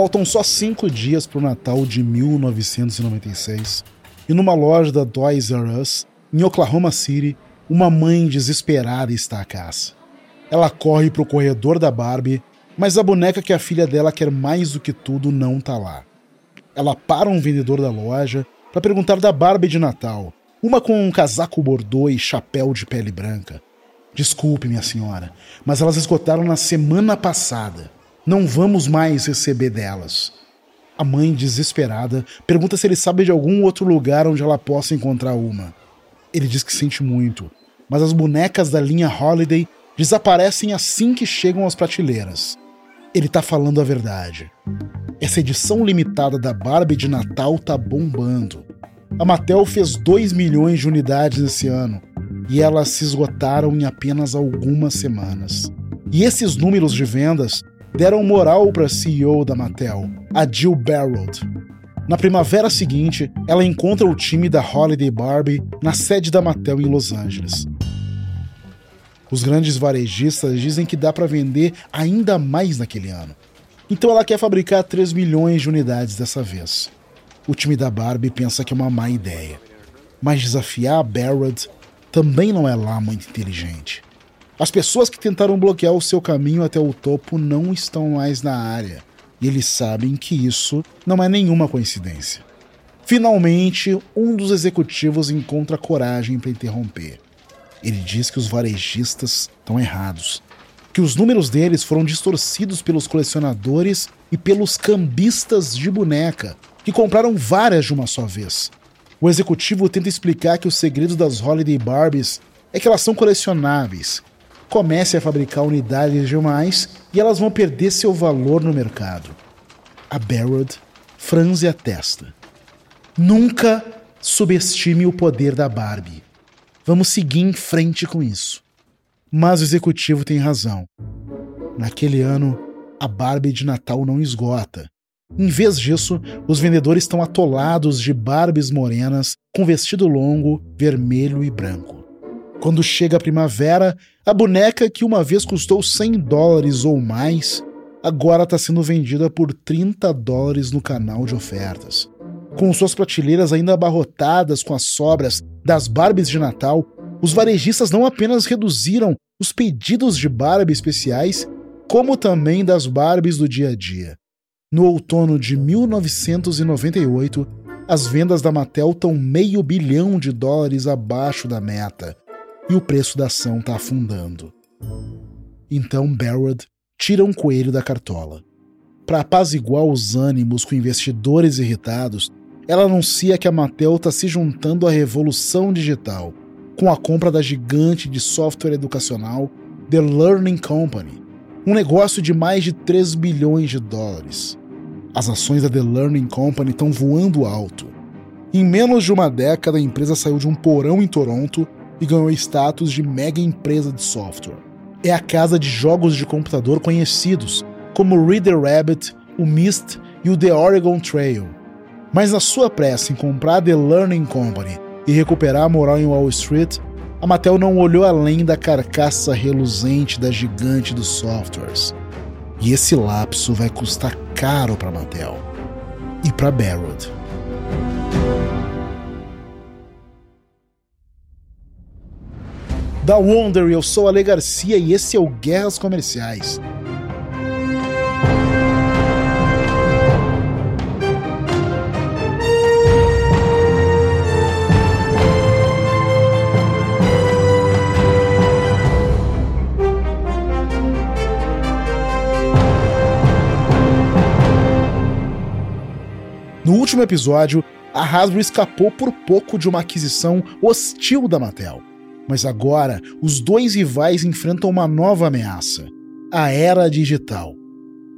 Faltam só cinco dias para o Natal de 1996 e numa loja da Toys R Us, em Oklahoma City, uma mãe desesperada está à caça. Ela corre para o corredor da Barbie, mas a boneca que a filha dela quer mais do que tudo não tá lá. Ela para um vendedor da loja para perguntar da Barbie de Natal, uma com um casaco bordô e chapéu de pele branca. Desculpe, minha senhora, mas elas esgotaram na semana passada. Não vamos mais receber delas. A mãe, desesperada, pergunta se ele sabe de algum outro lugar onde ela possa encontrar uma. Ele diz que sente muito, mas as bonecas da linha Holiday desaparecem assim que chegam às prateleiras. Ele tá falando a verdade. Essa edição limitada da Barbie de Natal tá bombando. A Mattel fez 2 milhões de unidades esse ano e elas se esgotaram em apenas algumas semanas. E esses números de vendas deram moral para a CEO da Mattel, a Jill Barrett. Na primavera seguinte, ela encontra o time da Holiday Barbie na sede da Mattel em Los Angeles. Os grandes varejistas dizem que dá para vender ainda mais naquele ano. Então ela quer fabricar 3 milhões de unidades dessa vez. O time da Barbie pensa que é uma má ideia. Mas desafiar a Barrett também não é lá muito inteligente. As pessoas que tentaram bloquear o seu caminho até o topo não estão mais na área. E eles sabem que isso não é nenhuma coincidência. Finalmente, um dos executivos encontra coragem para interromper. Ele diz que os varejistas estão errados, que os números deles foram distorcidos pelos colecionadores e pelos cambistas de boneca, que compraram várias de uma só vez. O executivo tenta explicar que o segredo das Holiday Barbies é que elas são colecionáveis. Comece a fabricar unidades demais e elas vão perder seu valor no mercado. A Barrett franze a testa. Nunca subestime o poder da Barbie. Vamos seguir em frente com isso. Mas o executivo tem razão. Naquele ano, a Barbie de Natal não esgota. Em vez disso, os vendedores estão atolados de Barbies morenas com vestido longo, vermelho e branco. Quando chega a primavera, a boneca que uma vez custou 100 dólares ou mais, agora está sendo vendida por 30 dólares no canal de ofertas. Com suas prateleiras ainda abarrotadas com as sobras das Barbies de Natal, os varejistas não apenas reduziram os pedidos de Barbie especiais, como também das Barbies do dia a dia. No outono de 1998, as vendas da Mattel estão meio bilhão de dólares abaixo da meta e o preço da ação está afundando. Então Barrett tira um coelho da cartola. Para apaziguar os ânimos com investidores irritados, ela anuncia que a Mattel está se juntando à revolução digital com a compra da gigante de software educacional The Learning Company, um negócio de mais de 3 bilhões de dólares. As ações da The Learning Company estão voando alto. Em menos de uma década, a empresa saiu de um porão em Toronto e ganhou status de mega empresa de software. É a casa de jogos de computador conhecidos, como Reader Rabbit, o Myst e o The Oregon Trail. Mas na sua pressa em comprar The Learning Company e recuperar a moral em Wall Street, a Mattel não olhou além da carcaça reluzente da gigante dos softwares. E esse lapso vai custar caro para Mattel e para Barrett. Da Wonder, eu sou Ale Garcia e esse é o Guerras Comerciais. No último episódio, a Hasbro escapou por pouco de uma aquisição hostil da Mattel. Mas agora, os dois rivais enfrentam uma nova ameaça: a era digital.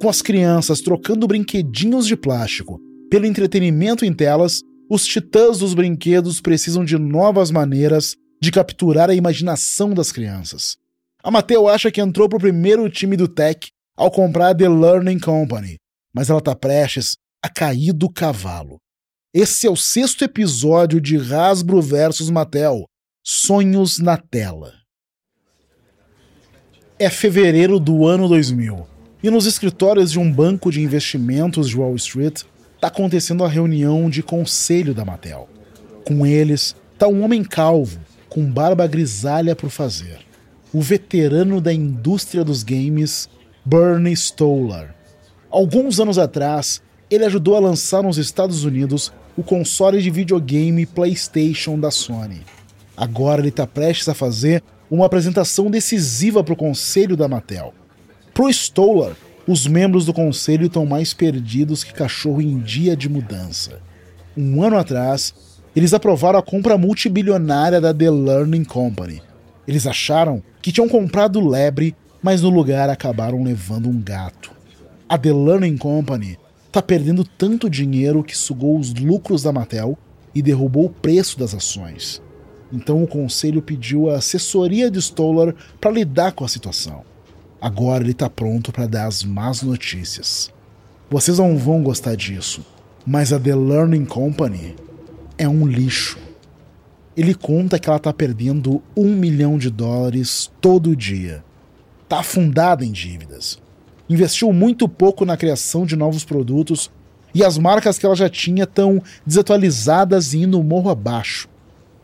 Com as crianças trocando brinquedinhos de plástico pelo entretenimento em telas, os titãs dos brinquedos precisam de novas maneiras de capturar a imaginação das crianças. A Mattel acha que entrou para o primeiro time do Tech ao comprar a The Learning Company, mas ela está prestes a cair do cavalo. Esse é o sexto episódio de Hasbro vs Mattel, Sonhos na Tela. É fevereiro do ano 2000. E nos escritórios de um banco de investimentos de Wall Street, está acontecendo a reunião de conselho da Mattel. Com eles está um homem calvo, com barba grisalha por fazer. O veterano da indústria dos games, Bernie Stolar. Alguns anos atrás, ele ajudou a lançar nos Estados Unidos o console de videogame PlayStation da Sony. Agora ele está prestes a fazer uma apresentação decisiva para o conselho da Mattel. Pro Stolar, os membros do conselho estão mais perdidos que cachorro em dia de mudança. Um ano atrás, eles aprovaram a compra multibilionária da The Learning Company. Eles acharam que tinham comprado lebre, mas no lugar acabaram levando um gato. A The Learning Company está perdendo tanto dinheiro que sugou os lucros da Mattel e derrubou o preço das ações. Então o conselho pediu a assessoria de Stoller para lidar com a situação. Agora ele está pronto para dar as más notícias. Vocês não vão gostar disso, mas a The Learning Company é um lixo. Ele conta que ela está perdendo um milhão de dólares todo dia. Está afundada em dívidas investiu muito pouco na criação de novos produtos e as marcas que ela já tinha estão desatualizadas e indo morro abaixo.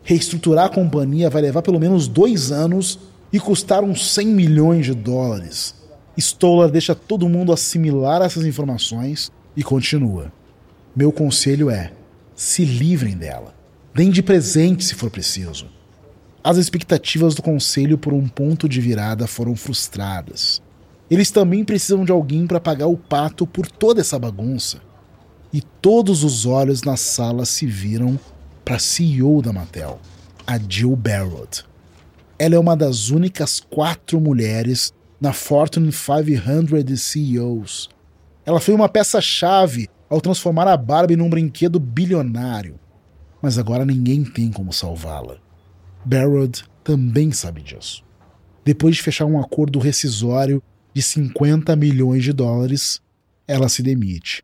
Reestruturar a companhia vai levar pelo menos dois anos e custar uns 100 milhões de dólares. Stoller deixa todo mundo assimilar essas informações e continua. Meu conselho é: se livrem dela. Deem de presente se for preciso. As expectativas do conselho por um ponto de virada foram frustradas. Eles também precisam de alguém para pagar o pato por toda essa bagunça. E todos os olhos na sala se viram para a CEO da Mattel, a Jill Barrett. Ela é uma das únicas quatro mulheres na Fortune 500 CEOs. Ela foi uma peça-chave ao transformar a Barbie num brinquedo bilionário. Mas agora ninguém tem como salvá-la. Barrett também sabe disso. Depois de fechar um acordo rescisório de 50 milhões de dólares, ela se demite.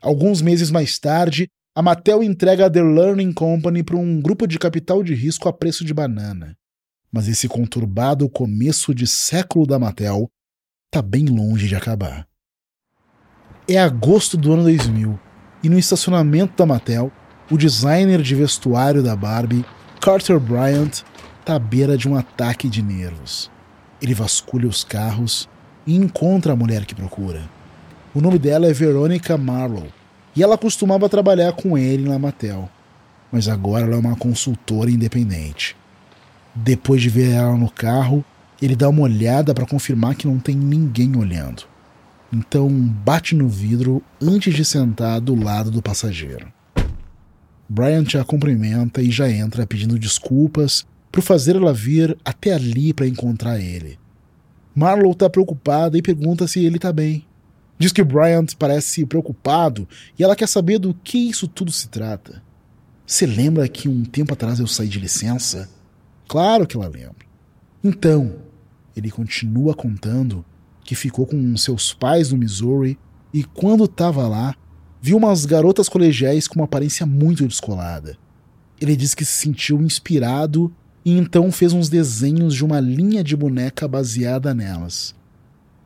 Alguns meses mais tarde, a Mattel entrega a The Learning Company para um grupo de capital de risco a preço de banana. Mas esse conturbado começo de século da Mattel está bem longe de acabar. É agosto do ano 2000 e no estacionamento da Mattel, o designer de vestuário da Barbie, Carter Bryant, está à beira de um ataque de nervos. Ele vasculha os carros e encontra a mulher que procura. O nome dela é Veronica Marlowe e ela costumava trabalhar com ele na Mattel, mas agora ela é uma consultora independente. Depois de ver ela no carro, ele dá uma olhada para confirmar que não tem ninguém olhando. Então bate no vidro antes de sentar do lado do passageiro. Bryant a cumprimenta e já entra pedindo desculpas por fazer ela vir até ali para encontrar ele. Marlowe está preocupada e pergunta se ele está bem. Diz que Bryant parece preocupado e ela quer saber do que isso tudo se trata. Você lembra que um tempo atrás eu saí de licença? Claro que ela lembra. Então, ele continua contando que ficou com seus pais no Missouri e quando estava lá, viu umas garotas colegiais com uma aparência muito descolada. Ele diz que se sentiu inspirado e então fez uns desenhos de uma linha de boneca baseada nelas.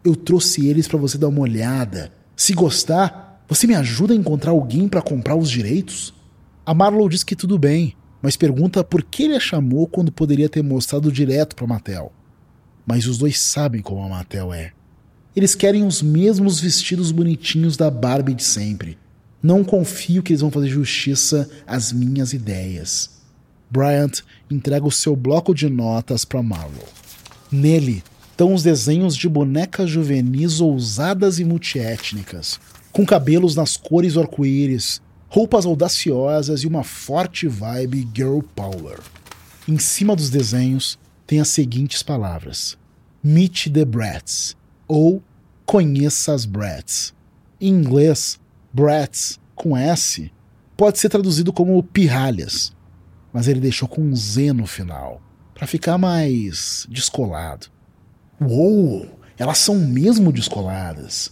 Eu trouxe eles para você dar uma olhada. Se gostar, você me ajuda a encontrar alguém para comprar os direitos? A Marlowe diz que tudo bem, mas pergunta por que ele a chamou quando poderia ter mostrado direto para Mattel. Mas os dois sabem como a Mattel é. Eles querem os mesmos vestidos bonitinhos da Barbie de sempre. Não confio que eles vão fazer justiça às minhas ideias. Bryant entrega o seu bloco de notas para Marlowe. Nele estão os desenhos de bonecas juvenis ousadas e multiétnicas, com cabelos nas cores arco-íris, roupas audaciosas e uma forte vibe girl power. Em cima dos desenhos tem as seguintes palavras: Meet the Brats ou Conheça as Brats. Em inglês, Brats com S pode ser traduzido como pirralhas, mas ele deixou com um Z no final, para ficar mais descolado. Uou, elas são mesmo descoladas.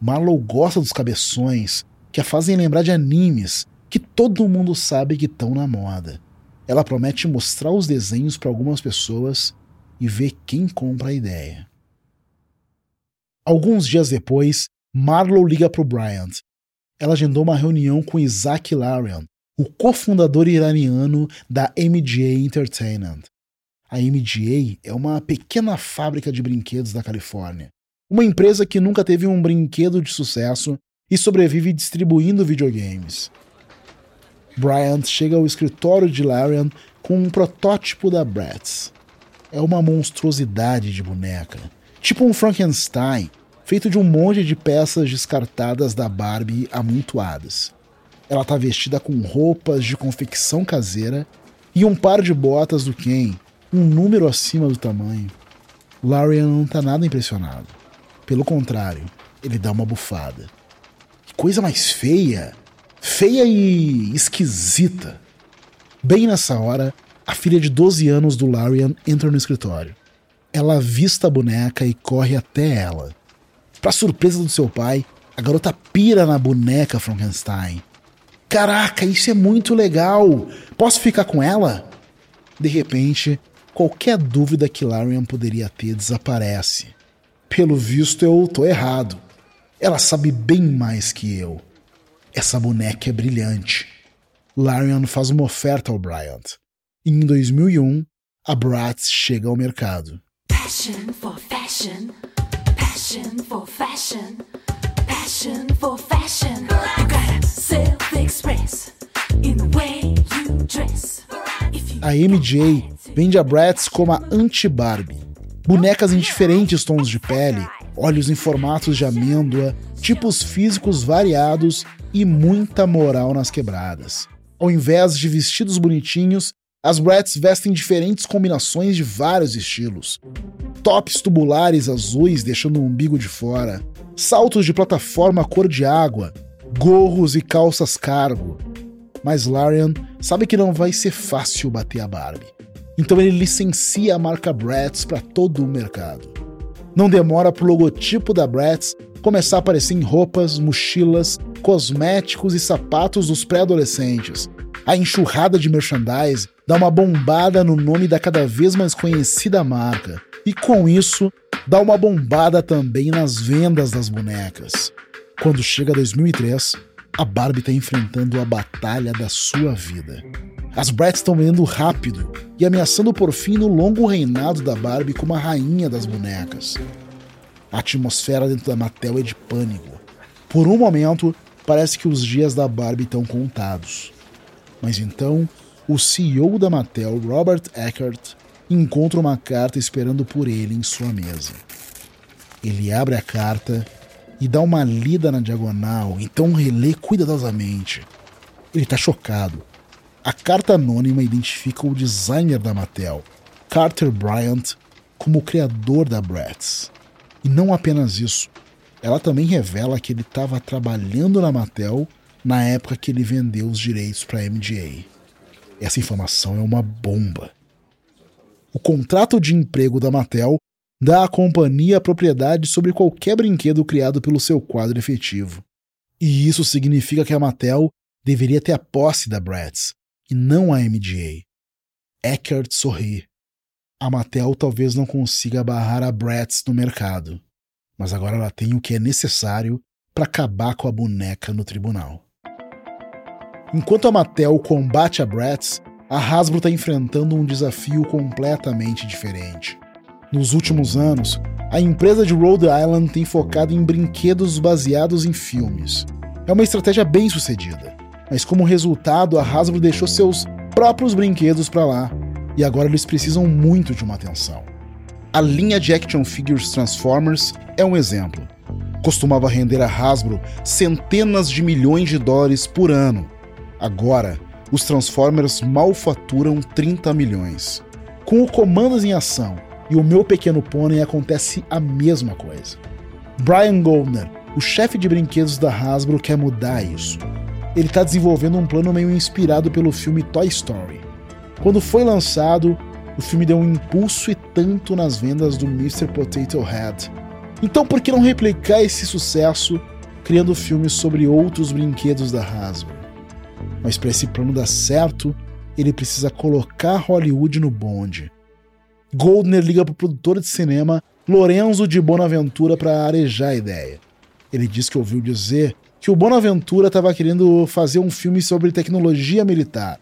Marlow gosta dos cabeções que a fazem lembrar de animes que todo mundo sabe que estão na moda. Ela promete mostrar os desenhos para algumas pessoas e ver quem compra a ideia. Alguns dias depois, Marlowe liga para o Bryant. Ela agendou uma reunião com Isaac Larian, o cofundador iraniano da MGA Entertainment. A MGA é uma pequena fábrica de brinquedos da Califórnia. Uma empresa que nunca teve um brinquedo de sucesso e sobrevive distribuindo videogames. Bryant chega ao escritório de Larian com um protótipo da Bratz. É uma monstruosidade de boneca, tipo um Frankenstein, feito de um monte de peças descartadas da Barbie amontoadas. Ela está vestida com roupas de confecção caseira e um par de botas do Ken, um número acima do tamanho. Larian não está nada impressionado. Pelo contrário, ele dá uma bufada. Que coisa mais feia! Feia e esquisita. Bem nessa hora, a filha de 12 anos do Larian entra no escritório. Ela avista a boneca e corre até ela. Para surpresa do seu pai, a garota pira na boneca Frankenstein Caraca, isso é muito legal! Posso ficar com ela? De repente, qualquer dúvida que Larian poderia ter desaparece. Pelo visto, eu tô errado. Ela sabe bem mais que eu. Essa boneca é brilhante. Larian faz uma oferta ao Bryant. Em 2001, a Bratz chega ao mercado. Passion for fashion, passion for fashion, passion for fashion. A MJ vende a Bratz como a anti-Barbie. Bonecas em diferentes tons de pele, olhos em formatos de amêndoa, tipos físicos variados e muita moral nas quebradas. Ao invés de vestidos bonitinhos, as Bratz vestem diferentes combinações de vários estilos. Tops tubulares azuis deixando o umbigo de fora, saltos de plataforma cor de água, gorros e calças cargo. Mas Larian sabe que não vai ser fácil bater a Barbie. Então ele licencia a marca Bratz para todo o mercado. Não demora para o logotipo da Bratz começar a aparecer em roupas, mochilas, cosméticos e sapatos dos pré-adolescentes. A enxurrada de merchandise dá uma bombada no nome da cada vez mais conhecida marca. E com isso, dá uma bombada também nas vendas das bonecas. Quando chega 2003, a Barbie está enfrentando a batalha da sua vida. As Bratz estão indo rápido e ameaçando por fim no longo reinado da Barbie como a rainha das bonecas. A atmosfera dentro da Mattel é de pânico. Por um momento, parece que os dias da Barbie estão contados. Mas então, o CEO da Mattel, Robert Eckert, encontra uma carta esperando por ele em sua mesa. Ele abre a carta e dá uma lida na diagonal, então relê cuidadosamente. Ele está chocado. A carta anônima identifica o designer da Mattel, Carter Bryant, como o criador da Bratz. E não apenas isso, ela também revela que ele estava trabalhando na Mattel na época que ele vendeu os direitos para a MGA. Essa informação é uma bomba. O contrato de emprego da Mattel dá à companhia a propriedade sobre qualquer brinquedo criado pelo seu quadro efetivo. E isso significa que a Mattel deveria ter a posse da Bratz, e não a MGA. Eckert sorri. A Mattel talvez não consiga barrar a Bratz no mercado, mas agora ela tem o que é necessário para acabar com a boneca no tribunal. Enquanto a Mattel combate a Bratz, a Hasbro está enfrentando um desafio completamente diferente. Nos últimos anos, a empresa de Rhode Island tem focado em brinquedos baseados em filmes. É uma estratégia bem sucedida, mas como resultado, a Hasbro deixou seus próprios brinquedos para lá e agora eles precisam muito de uma atenção. A linha de action figures Transformers é um exemplo. Costumava render a Hasbro centenas de milhões de dólares por ano. Agora, os Transformers mal faturam 30 milhões. Com o Comandos em Ação e o Meu Pequeno Pônei acontece a mesma coisa. Brian Goldner, o chefe de brinquedos da Hasbro, quer mudar isso. Ele está desenvolvendo um plano meio inspirado pelo filme Toy Story. Quando foi lançado, o filme deu um impulso e tanto nas vendas do Mr. Potato Head. Então por que não replicar esse sucesso criando filmes sobre outros brinquedos da Hasbro? Mas para esse plano dar certo, ele precisa colocar Hollywood no bonde Goldner liga para o produtor de cinema Lorenzo de Bonaventura para arejar a ideia. Ele disse que ouviu dizer que o Bonaventura estava querendo fazer um filme sobre tecnologia militar.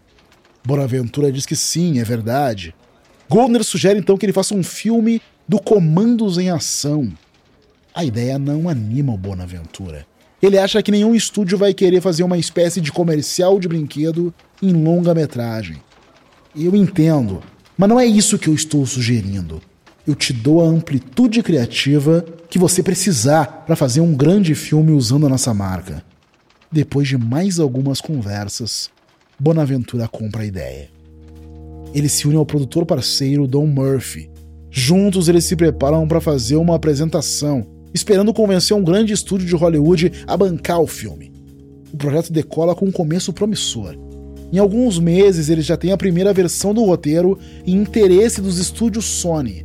Bonaventura diz que sim, é verdade. Goldner sugere então que ele faça um filme do Comandos em Ação. A ideia não anima o Bonaventura. Ele acha que nenhum estúdio vai querer fazer uma espécie de comercial de brinquedo em longa-metragem. Eu entendo, mas não é isso que eu estou sugerindo. Eu te dou a amplitude criativa que você precisar para fazer um grande filme usando a nossa marca. Depois de mais algumas conversas, Bonaventura compra a ideia. Ele se une ao produtor parceiro Don Murphy. Juntos eles se preparam para fazer uma apresentação esperando convencer um grande estúdio de Hollywood a bancar o filme. O projeto decola com um começo promissor. Em alguns meses ele já tem a primeira versão do roteiro e interesse dos estúdios Sony.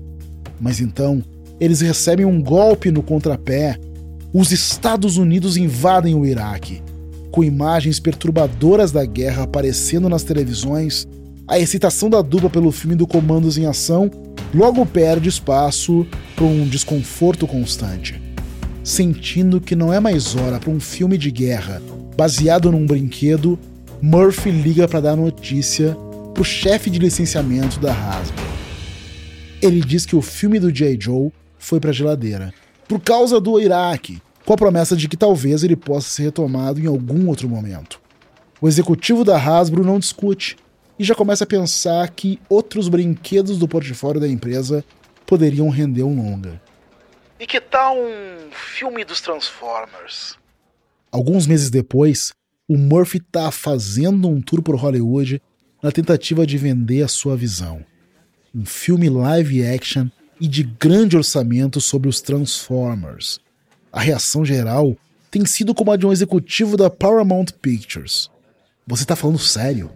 Mas então, eles recebem um golpe no contrapé. Os Estados Unidos invadem o Iraque. Com imagens perturbadoras da guerra aparecendo nas televisões, a excitação da dupla pelo filme do Comandos em Ação logo perde espaço para um desconforto constante. Sentindo que não é mais hora para um filme de guerra baseado num brinquedo, Murphy liga para dar notícia pro chefe de licenciamento da Hasbro. Ele diz que o filme do J. Joe foi para geladeira por causa do Iraque, com a promessa de que talvez ele possa ser retomado em algum outro momento. O executivo da Hasbro não discute e já começa a pensar que outros brinquedos do portfólio da empresa poderiam render um longa. E que tal um filme dos Transformers? Alguns meses depois, o Murphy está fazendo um tour por Hollywood na tentativa de vender a sua visão. Um filme live action e de grande orçamento sobre os Transformers. A reação geral tem sido como a de um executivo da Paramount Pictures. Você está falando sério?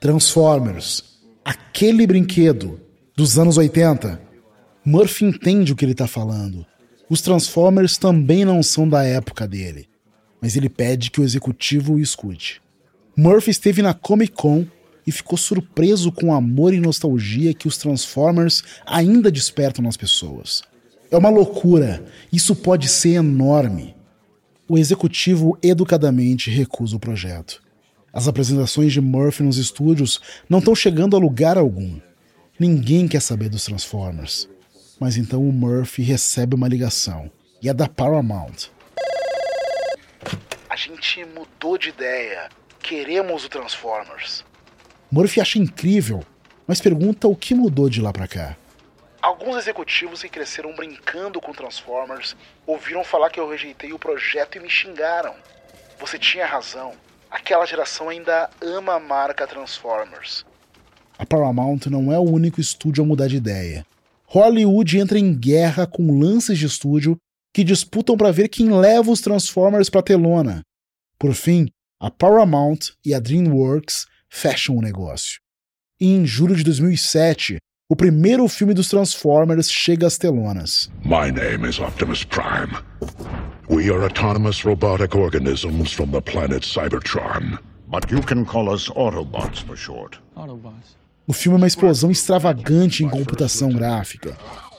Transformers, aquele brinquedo dos anos 80. Murphy entende o que ele está falando. Os Transformers também não são da época dele, mas ele pede que o executivo o escute. Murphy esteve na Comic Con e ficou surpreso com o amor e nostalgia que os Transformers ainda despertam nas pessoas. É uma loucura, isso pode ser enorme. O executivo educadamente recusa o projeto. As apresentações de Murphy nos estúdios não estão chegando a lugar algum. Ninguém quer saber dos Transformers. Mas então o Murphy recebe uma ligação. E é da Paramount. A gente mudou de ideia. Queremos o Transformers. Murphy acha incrível, mas pergunta o que mudou de lá para cá. Alguns executivos que cresceram brincando com Transformers ouviram falar que eu rejeitei o projeto e me xingaram. Você tinha razão aquela geração ainda ama a marca Transformers. A Paramount não é o único estúdio a mudar de ideia. Hollywood entra em guerra com lances de estúdio que disputam para ver quem leva os Transformers para telona. Por fim, a Paramount e a DreamWorks fecham o negócio. E em julho de 2007, o primeiro filme dos Transformers chega às telonas. My name is Optimus Prime. We are autonomous robotic organisms from the planet Cybertron. But you can call us Autobots for short. Autobots. O filme é uma explosão extravagante em computação gráfica.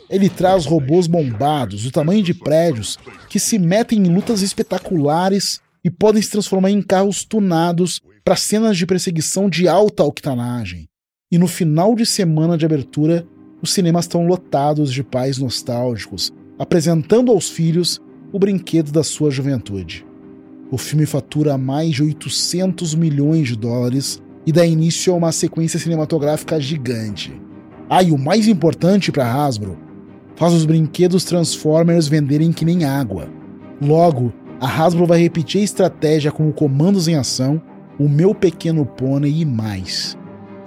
Ele traz robôs bombados do tamanho de prédios que se metem em lutas espetaculares e podem se transformar em carros tunados para cenas de perseguição de alta octanagem. E no final de semana de abertura, os cinemas estão lotados de pais nostálgicos, apresentando aos filhos o brinquedo da sua juventude. O filme fatura mais de 800 milhões de dólares e dá início a uma sequência cinematográfica gigante. Ah, e o mais importante para Hasbro, faz os brinquedos Transformers venderem que nem água. Logo, a Hasbro vai repetir a estratégia com comandos em ação, o meu pequeno pônei e mais.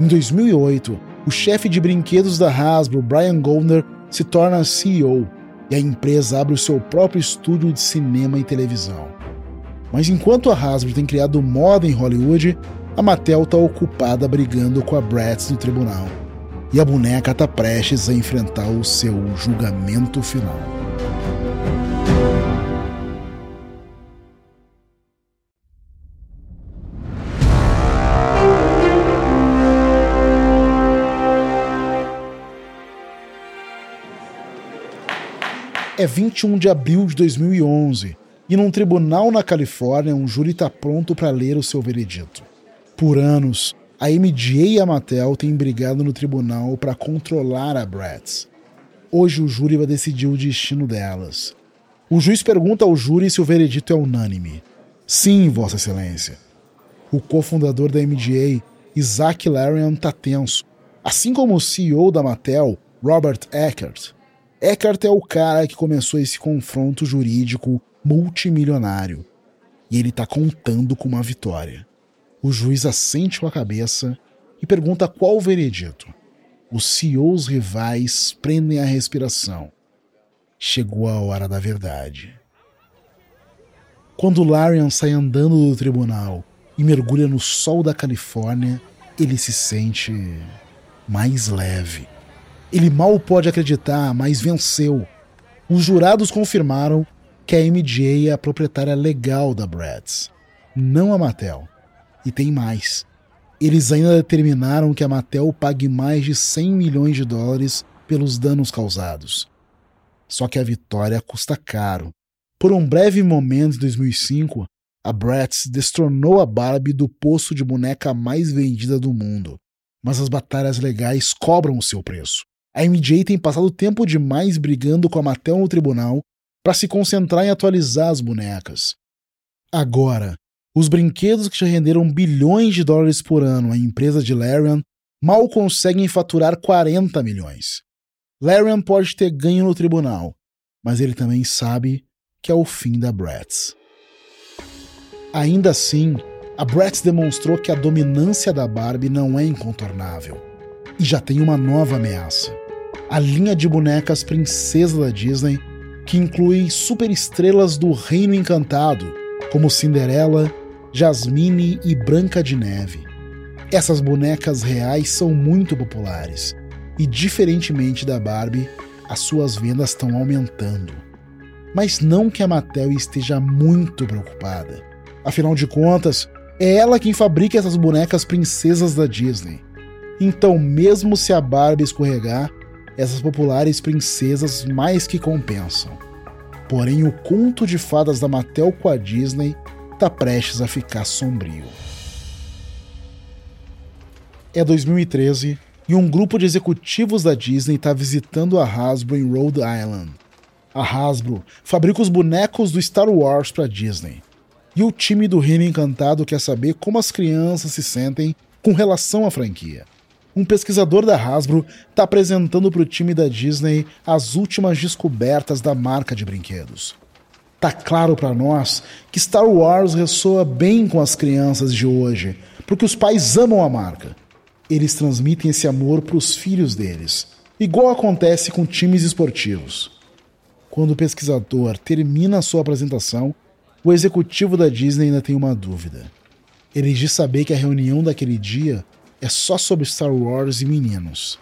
Em 2008, o chefe de brinquedos da Hasbro, Brian Goldner, se torna CEO e a empresa abre o seu próprio estúdio de cinema e televisão. Mas enquanto a Hasbro tem criado moda em Hollywood, a Mattel está ocupada brigando com a Bratz no tribunal. E a boneca está prestes a enfrentar o seu julgamento final. É 21 de abril de 2011 e num tribunal na Califórnia um júri está pronto para ler o seu veredito. Por anos, a MJ e a Mattel têm brigado no tribunal para controlar a Bratz. Hoje o júri vai decidir o destino delas. O juiz pergunta ao júri se o veredito é unânime. Sim, Vossa Excelência. O cofundador da MGA, Isaac Larian, está tenso. Assim como o CEO da Mattel, Robert Eckert. Eckert é o cara que começou esse confronto jurídico multimilionário. E ele está contando com uma vitória. O juiz assente com a cabeça e pergunta qual o veredito. Os CEOs rivais prendem a respiração. Chegou a hora da verdade. Quando Larian sai andando do tribunal e mergulha no sol da Califórnia, ele se sente mais leve. Ele mal pode acreditar, mas venceu. Os jurados confirmaram que a MJ é a proprietária legal da Bratz, não a Mattel. E tem mais. Eles ainda determinaram que a Mattel pague mais de 100 milhões de dólares pelos danos causados. Só que a vitória custa caro. Por um breve momento em 2005, a Bratz destronou a Barbie do posto de boneca mais vendida do mundo. Mas as batalhas legais cobram o seu preço. A MJ tem passado tempo demais brigando com a Mattel no tribunal para se concentrar em atualizar as bonecas. Agora, os brinquedos que já renderam bilhões de dólares por ano à empresa de Larian mal conseguem faturar 40 milhões. Larian pode ter ganho no tribunal, mas ele também sabe que é o fim da Bratz. Ainda assim, a Bratz demonstrou que a dominância da Barbie não é incontornável. E já tem uma nova ameaça. A linha de bonecas princesa da Disney, que inclui superestrelas do Reino Encantado, como Cinderela, Jasmine e Branca de Neve. Essas bonecas reais são muito populares e, diferentemente da Barbie, as suas vendas estão aumentando. Mas não que a Mattel esteja muito preocupada. Afinal de contas, é ela quem fabrica essas bonecas princesas da Disney. Então, mesmo se a Barbie escorregar, essas populares princesas mais que compensam. Porém, o conto de fadas da Mattel com a Disney está prestes a ficar sombrio. É 2013 e um grupo de executivos da Disney está visitando a Hasbro em Rhode Island. A Hasbro fabrica os bonecos do Star Wars para Disney. E o time do Reino Encantado quer saber como as crianças se sentem com relação à franquia. Um pesquisador da Hasbro está apresentando para o time da Disney as últimas descobertas da marca de brinquedos. Tá claro para nós que Star Wars ressoa bem com as crianças de hoje, porque os pais amam a marca. Eles transmitem esse amor para os filhos deles, igual acontece com times esportivos. Quando o pesquisador termina a sua apresentação, o executivo da Disney ainda tem uma dúvida. Ele diz saber que a reunião daquele dia é só sobre Star Wars e meninos,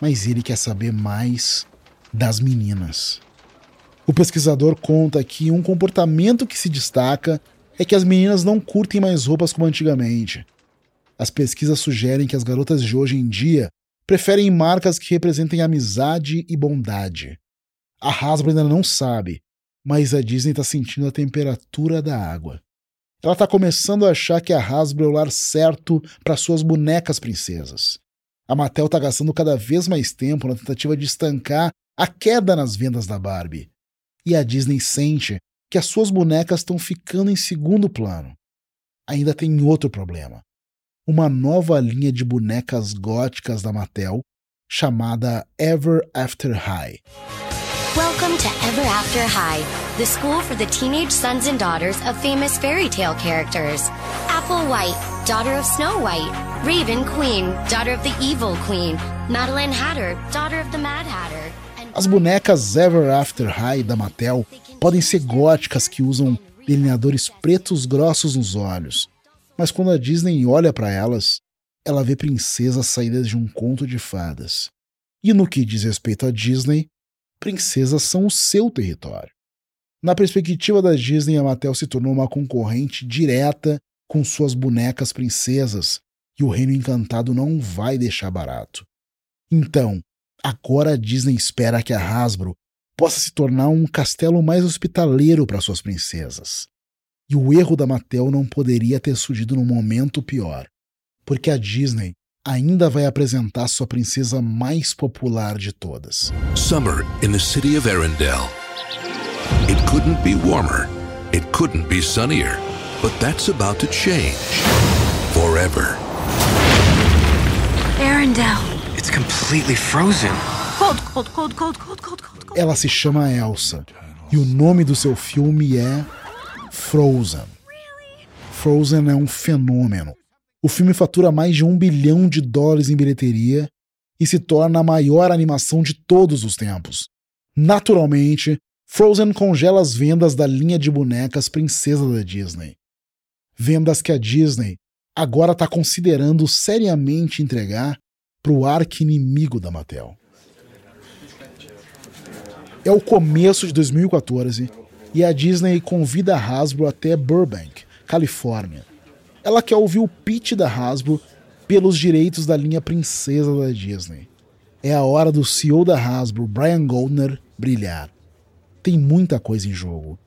mas ele quer saber mais das meninas. O pesquisador conta que um comportamento que se destaca é que as meninas não curtem mais roupas como antigamente. As pesquisas sugerem que as garotas de hoje em dia preferem marcas que representem amizade e bondade. A Hasbro ainda não sabe, mas a Disney está sentindo a temperatura da água. Ela está começando a achar que a Hasbro é o lar certo para suas bonecas princesas. A Mattel está gastando cada vez mais tempo na tentativa de estancar a queda nas vendas da Barbie e a Disney sente que as suas bonecas estão ficando em segundo plano. Ainda tem outro problema. Uma nova linha de bonecas góticas da Mattel chamada Ever After High. Welcome to Ever After High, the school for the teenage sons and daughters of famous fairy tale characters. Apple White, daughter of Snow White. Raven Queen, daughter of the Evil Queen. Madeline Hatter, daughter of the Mad Hatter. As bonecas Ever After High da Mattel podem ser góticas que usam delineadores pretos grossos nos olhos, mas quando a Disney olha para elas, ela vê princesas saídas de um conto de fadas. E no que diz respeito à Disney, princesas são o seu território. Na perspectiva da Disney, a Mattel se tornou uma concorrente direta com suas bonecas princesas, e o Reino Encantado não vai deixar barato. Então, Agora a Disney espera que a Hasbro possa se tornar um castelo mais hospitaleiro para suas princesas. E o erro da Mattel não poderia ter surgido num momento pior, porque a Disney ainda vai apresentar sua princesa mais popular de todas. Summer in the city of Arendelle. It couldn't be warmer. It couldn't be sunnier. But that's about to change. Forever. Arendelle. It's completely frozen. Cold, cold, cold, cold, cold, cold, cold, cold. Ela se chama Elsa e o nome do seu filme é Frozen. Frozen é um fenômeno. O filme fatura mais de um bilhão de dólares em bilheteria e se torna a maior animação de todos os tempos. Naturalmente, Frozen congela as vendas da linha de bonecas princesa da Disney. Vendas que a Disney agora está considerando seriamente entregar para o arqui-inimigo da Mattel. É o começo de 2014 e a Disney convida a Hasbro até Burbank, Califórnia. Ela quer ouvir o pitch da Hasbro pelos direitos da linha princesa da Disney. É a hora do CEO da Hasbro, Brian Goldner, brilhar. Tem muita coisa em jogo.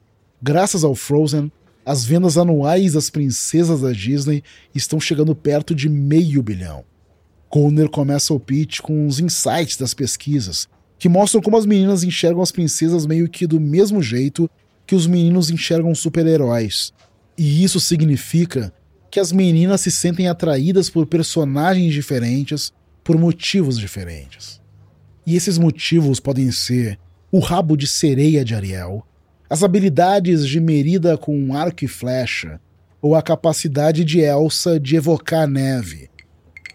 Graças ao Frozen, as vendas anuais das princesas da Disney estão chegando perto de meio bilhão. Goldner começa o pitch com os insights das pesquisas, que mostram como as meninas enxergam as princesas meio que do mesmo jeito que os meninos enxergam super-heróis. E isso significa que as meninas se sentem atraídas por personagens diferentes por motivos diferentes. E esses motivos podem ser o rabo de sereia de Ariel, as habilidades de Merida com arco e flecha, ou a capacidade de Elsa de evocar neve.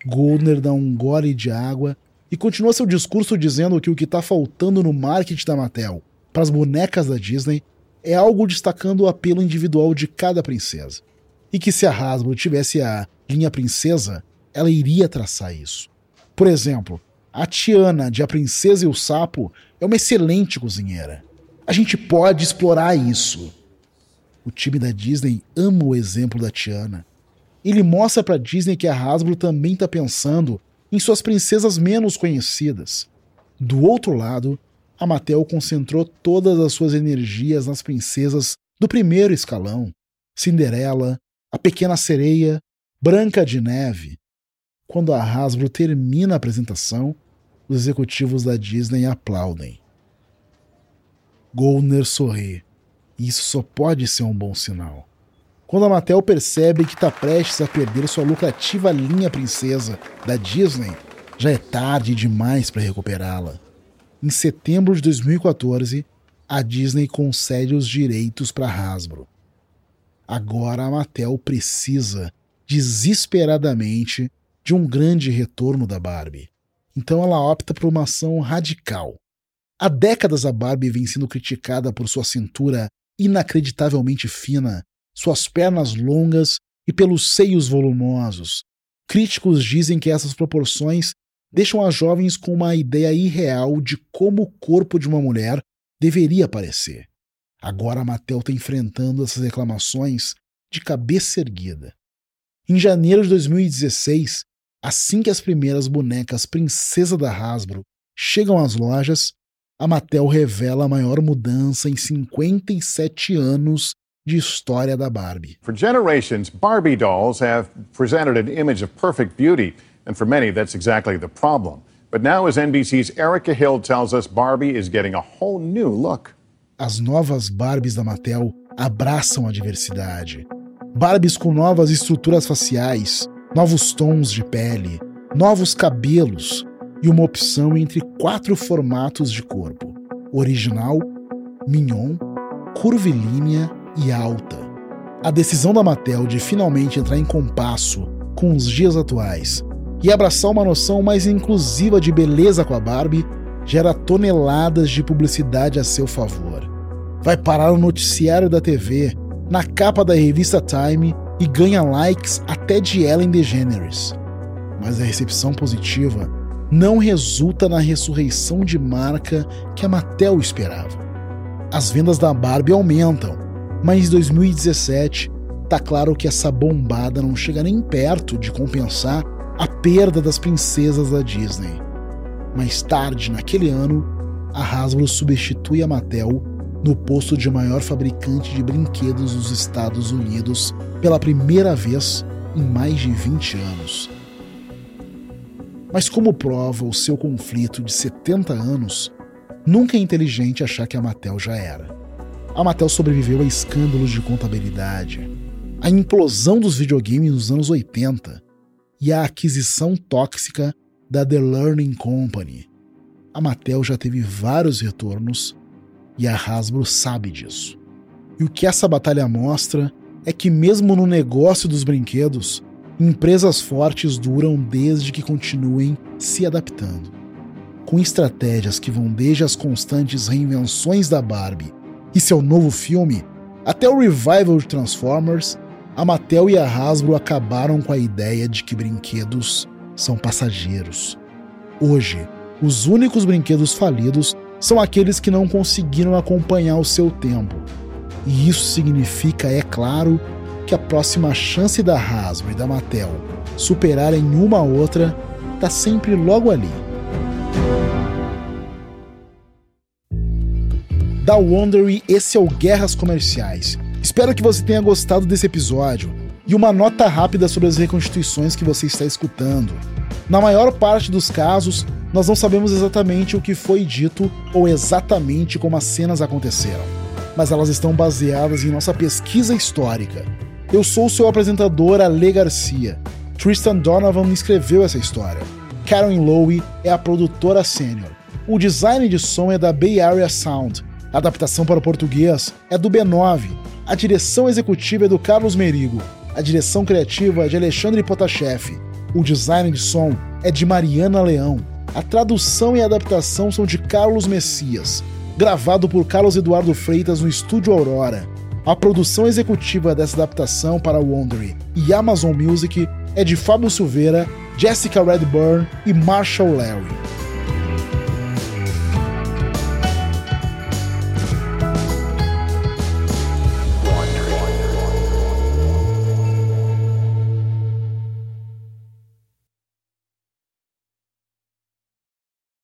Goldner dá um gole de água e continua seu discurso dizendo que o que está faltando no marketing da Mattel para as bonecas da Disney é algo destacando o apelo individual de cada princesa. E que se a Hasbro tivesse a linha princesa, ela iria traçar isso. Por exemplo, a Tiana de A Princesa e o Sapo é uma excelente cozinheira. A gente pode explorar isso. O time da Disney ama o exemplo da Tiana. Ele mostra para Disney que a Hasbro também está pensando em suas princesas menos conhecidas. Do outro lado, a Mattel concentrou todas as suas energias nas princesas do primeiro escalão: Cinderela, a Pequena Sereia, Branca de Neve. Quando a Hasbro termina a apresentação, os executivos da Disney aplaudem. Goldner sorri. Isso só pode ser um bom sinal. Quando a Mattel percebe que está prestes a perder sua lucrativa linha princesa da Disney, já é tarde demais para recuperá-la. Em setembro de 2014, a Disney concede os direitos para Hasbro. Agora a Mattel precisa desesperadamente de um grande retorno da Barbie. Então ela opta por uma ação radical. Há décadas a Barbie vem sendo criticada por sua cintura inacreditavelmente fina suas pernas longas e pelos seios volumosos. Críticos dizem que essas proporções deixam as jovens com uma ideia irreal de como o corpo de uma mulher deveria parecer. Agora a Mattel está enfrentando essas reclamações de cabeça erguida. Em janeiro de 2016, assim que as primeiras bonecas princesa da Hasbro chegam às lojas, a Mattel revela a maior mudança em 57 anos de história da Barbie. For generations, Barbie dolls have presented an image of perfect beauty, and for many, that's exactly the problem. But now, as NBC's Erica Hill tells us, Barbie is getting a whole new look. As novas Barbies da Mattel abraçam a diversidade. Barbies com novas estruturas faciais, novos tons de pele, novos cabelos e uma opção entre quatro formatos de corpo: original, mignon, curvilínea e alta. A decisão da Mattel de finalmente entrar em compasso com os dias atuais e abraçar uma noção mais inclusiva de beleza com a Barbie gera toneladas de publicidade a seu favor. Vai parar no noticiário da TV, na capa da revista Time e ganha likes até de Ellen DeGeneres. Mas a recepção positiva não resulta na ressurreição de marca que a Mattel esperava. As vendas da Barbie aumentam mas em 2017, tá claro que essa bombada não chega nem perto de compensar a perda das princesas da Disney. Mais tarde, naquele ano, a Hasbro substitui a Mattel no posto de maior fabricante de brinquedos dos Estados Unidos pela primeira vez em mais de 20 anos. Mas, como prova o seu conflito de 70 anos, nunca é inteligente achar que a Mattel já era. A Mattel sobreviveu a escândalos de contabilidade, a implosão dos videogames nos anos 80 e a aquisição tóxica da The Learning Company. A Mattel já teve vários retornos e a Hasbro sabe disso. E o que essa batalha mostra é que, mesmo no negócio dos brinquedos, empresas fortes duram desde que continuem se adaptando. Com estratégias que vão desde as constantes reinvenções da Barbie e seu novo filme, até o revival de Transformers, a Mattel e a Hasbro acabaram com a ideia de que brinquedos são passageiros. Hoje, os únicos brinquedos falidos são aqueles que não conseguiram acompanhar o seu tempo. E isso significa, é claro, que a próxima chance da Hasbro e da Mattel superarem uma a outra está sempre logo ali. Da Wondery, esse é o Guerras Comerciais. Espero que você tenha gostado desse episódio. E uma nota rápida sobre as reconstituições que você está escutando. Na maior parte dos casos, nós não sabemos exatamente o que foi dito ou exatamente como as cenas aconteceram, mas elas estão baseadas em nossa pesquisa histórica. Eu sou seu apresentador, Ale Garcia. Tristan Donovan escreveu essa história. Karen Lowe é a produtora sênior. O design de som é da Bay Area Sound. A adaptação para o português é do B9. A direção executiva é do Carlos Merigo. A direção criativa é de Alexandre Potashev. O design de som é de Mariana Leão. A tradução e adaptação são de Carlos Messias, gravado por Carlos Eduardo Freitas no Estúdio Aurora. A produção executiva dessa adaptação para Wondery e Amazon Music é de Fábio Silveira, Jessica Redburn e Marshall Larry.